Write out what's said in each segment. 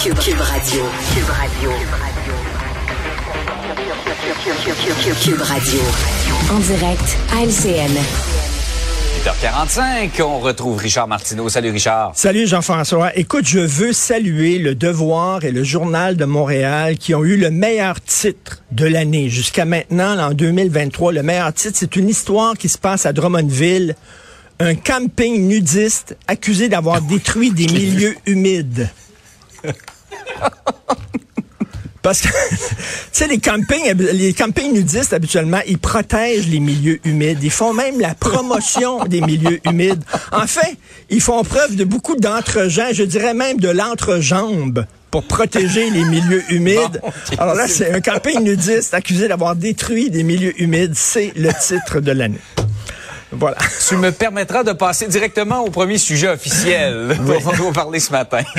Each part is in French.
Cube, Cube Radio. Cube Radio. Cube Radio. En direct à LCN. 8h45, on retrouve Richard Martineau. Salut Richard. Salut Jean-François. Écoute, je veux saluer le Devoir et le Journal de Montréal qui ont eu le meilleur titre de l'année. Jusqu'à maintenant, en 2023, le meilleur titre, c'est une histoire qui se passe à Drummondville. Un camping nudiste accusé d'avoir détruit des milieux humides. Parce que, tu sais, les campings, les campings nudistes, habituellement, ils protègent les milieux humides. Ils font même la promotion des milieux humides. En fait, ils font preuve de beaucoup d'entre-gens, je dirais même de l'entrejambe pour protéger les milieux humides. Alors là, c'est un camping nudiste accusé d'avoir détruit des milieux humides. C'est le titre de l'année. Voilà. Tu me permettras de passer directement au premier sujet officiel dont on va parler ce matin.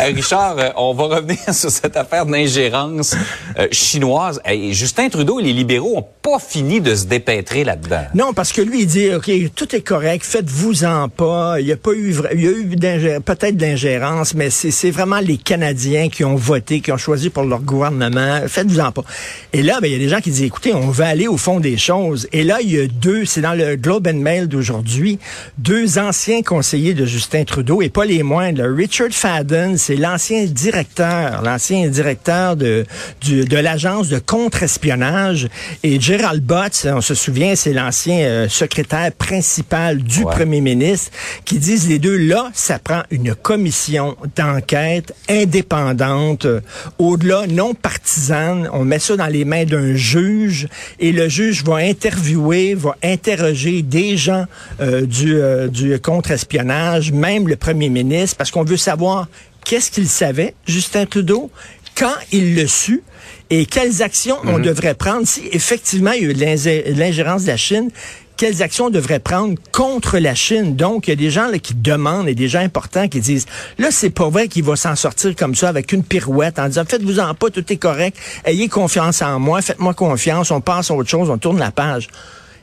Euh, Richard, euh, on va revenir sur cette affaire d'ingérence euh, chinoise. Et Justin Trudeau et les libéraux ont pas fini de se dépêtrer là-dedans. Non, parce que lui, il dit, OK, tout est correct, faites-vous-en pas. Il y a pas eu, il y a eu peut-être de l'ingérence, mais c'est vraiment les Canadiens qui ont voté, qui ont choisi pour leur gouvernement. Faites-vous-en pas. Et là, ben, il y a des gens qui disent, écoutez, on va aller au fond des choses. Et là, il y a deux, c'est dans le Globe and Mail d'aujourd'hui, deux anciens conseillers de Justin Trudeau, et pas les moindres. Richard Fadden, c'est l'ancien directeur, l'ancien directeur de, de l'agence de contre-espionnage, et Gerald Butts, on se souvient, c'est l'ancien euh, secrétaire principal du Ouais. premier ministre, qui disent les deux, là, ça prend une commission d'enquête indépendante, euh, au-delà, non partisane. On met ça dans les mains d'un juge et le juge va interviewer, va interroger des gens euh, du, euh, du contre-espionnage, même le premier ministre, parce qu'on veut savoir qu'est-ce qu'il savait, Justin Trudeau, quand il le su et quelles actions on devrait prendre si effectivement il y a eu l'ingérence de la Chine. Quelles actions on devrait prendre contre la Chine? Donc, il y a des gens là, qui demandent et des gens importants qui disent, là, c'est pas vrai qu'il va s'en sortir comme ça avec une pirouette en disant, faites-vous-en pas, tout est correct, ayez confiance en moi, faites-moi confiance, on passe à autre chose, on tourne la page.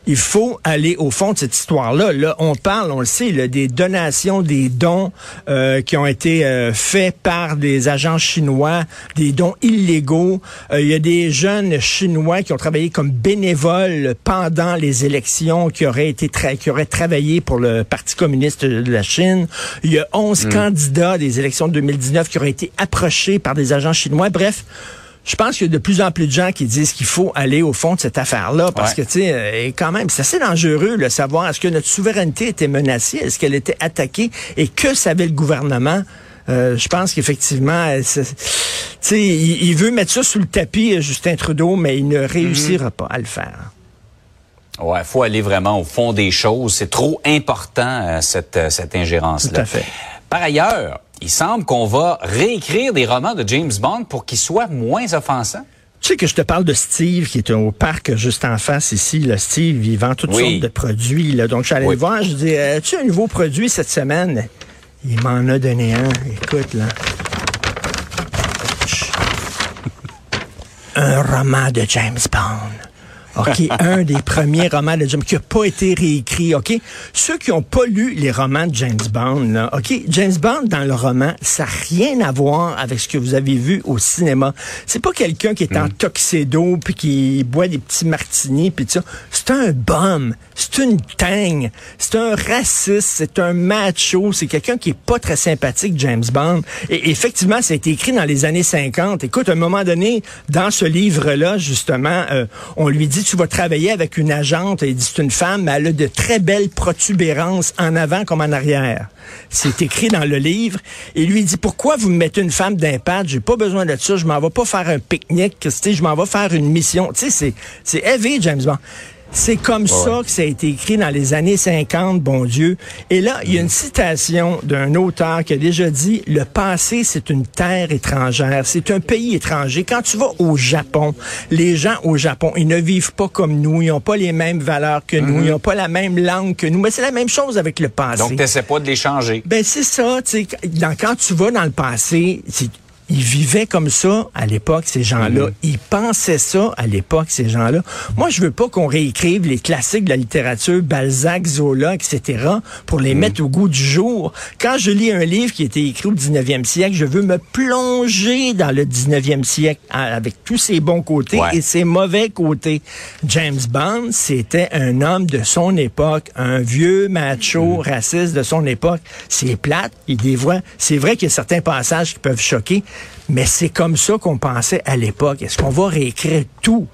Il faut aller au fond de cette histoire-là. Là, on parle, on le sait, là, des donations, des dons euh, qui ont été euh, faits par des agents chinois, des dons illégaux. Euh, Il y a des jeunes chinois qui ont travaillé comme bénévoles pendant les élections, qui auraient été qui auraient travaillé pour le Parti communiste de la Chine. Il y a 11 candidats des élections de 2019 qui auraient été approchés par des agents chinois. Bref. Je pense qu'il y a de plus en plus de gens qui disent qu'il faut aller au fond de cette affaire-là parce Ouais. que, tu sais, euh, quand même, c'est assez dangereux de savoir est-ce que notre souveraineté était menacée, est-ce qu'elle était attaquée et que savait le gouvernement. Euh, je pense qu'effectivement, euh, c'est- tu sais, il, il veut mettre ça sous le tapis, Justin Trudeau, mais il ne réussira pas à le faire. Ouais, faut aller vraiment au fond des choses. C'est trop important cette cette ingérence-là. Tout à fait. Par ailleurs, il semble qu'on va réécrire des romans de James Bond pour qu'ils soient moins offensants. Tu sais que je te parle de Steve qui est au parc juste en face ici. Là, Steve, il vend toutes Oui. sortes de produits. Là. Donc, je suis allé Oui. le voir. Je dis, as-tu un nouveau produit cette semaine? Il m'en a donné un. Écoute, là. Un roman de James Bond. OK, un des premiers romans de James qui n'a pas été réécrit, OK? Ceux qui n'ont pas lu les romans de James Bond, là, OK? James Bond, dans le roman, ça n'a rien à voir avec ce que vous avez vu au cinéma. C'est pas quelqu'un qui est en tuxedo puis qui boit des petits martinis puis ça. C'est un bum, c'est une teigne, c'est un raciste, c'est un macho, c'est quelqu'un qui est pas très sympathique, James Bond. Et effectivement, ça a été écrit dans les années 50. Écoute, à un moment donné, dans ce livre-là, justement, euh, on lui dit, tu vas travailler avec une agente. Il dit, c'est une femme, mais elle a de très belles protubérances en avant comme en arrière. C'est écrit dans le livre. Et lui dit, pourquoi vous me mettez une femme d'impact? J'ai pas besoin de ça. Je m'en vais pas faire un pique-nique. Je m'en vais faire une mission. Tu sais, c'est, c'est heavy, James Bond. C'est comme ça que ça a été écrit dans les années 50, bon Dieu. Et là, il y a une citation d'un auteur qui a déjà dit, le passé, c'est une terre étrangère, c'est un pays étranger. Quand tu vas au Japon, les gens au Japon, ils ne vivent pas comme nous, ils n'ont pas les mêmes valeurs que nous, mhm. ils n'ont pas la même langue que nous, mais c'est la même chose avec le passé. Donc, tu pas de les changer. Ben, c'est ça, tu sais, quand tu vas dans le passé, ils vivaient comme ça à l'époque, ces gens-là. Mm. Ils pensaient ça à l'époque, ces gens-là. Moi, je veux pas qu'on réécrive les classiques de la littérature, Balzac, Zola, etc., pour les mm. mettre au goût du jour. Quand je lis un livre qui a été écrit au 19e siècle, je veux me plonger dans le 19e siècle avec tous ses bons côtés et ses mauvais côtés. James Bond, c'était un homme de son époque, un vieux macho mm. raciste de son époque. C'est plate, il dévoie. C'est vrai qu'il y a certains passages qui peuvent choquer, mais c'est comme ça qu'on pensait à l'époque. Est-ce qu'on va réécrire tout?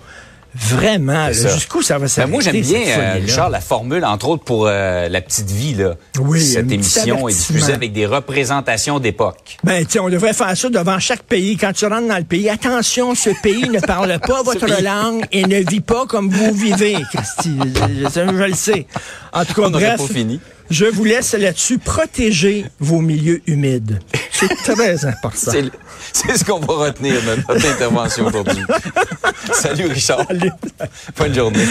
Vraiment, jusqu'où ça va s'arrêter? Ben moi, j'aime bien, euh, Richard, la formule, entre autres, pour euh, La Petite Vie. Là. Oui, Cette émission est diffusée avec des représentations d'époque. Ben, on devrait faire ça devant chaque pays. Quand tu rentres dans le pays, attention, ce pays ne parle pas votre langue et ne vit pas comme vous vivez, Christy. Je, je, le sais. En tout cas, on bref, pas fini. je vous laisse là-dessus. Protéger vos milieux humides. C'est très important. C'est ce qu'on va retenir de notre intervention aujourd'hui. Salut Richard. Salut. Bonne journée.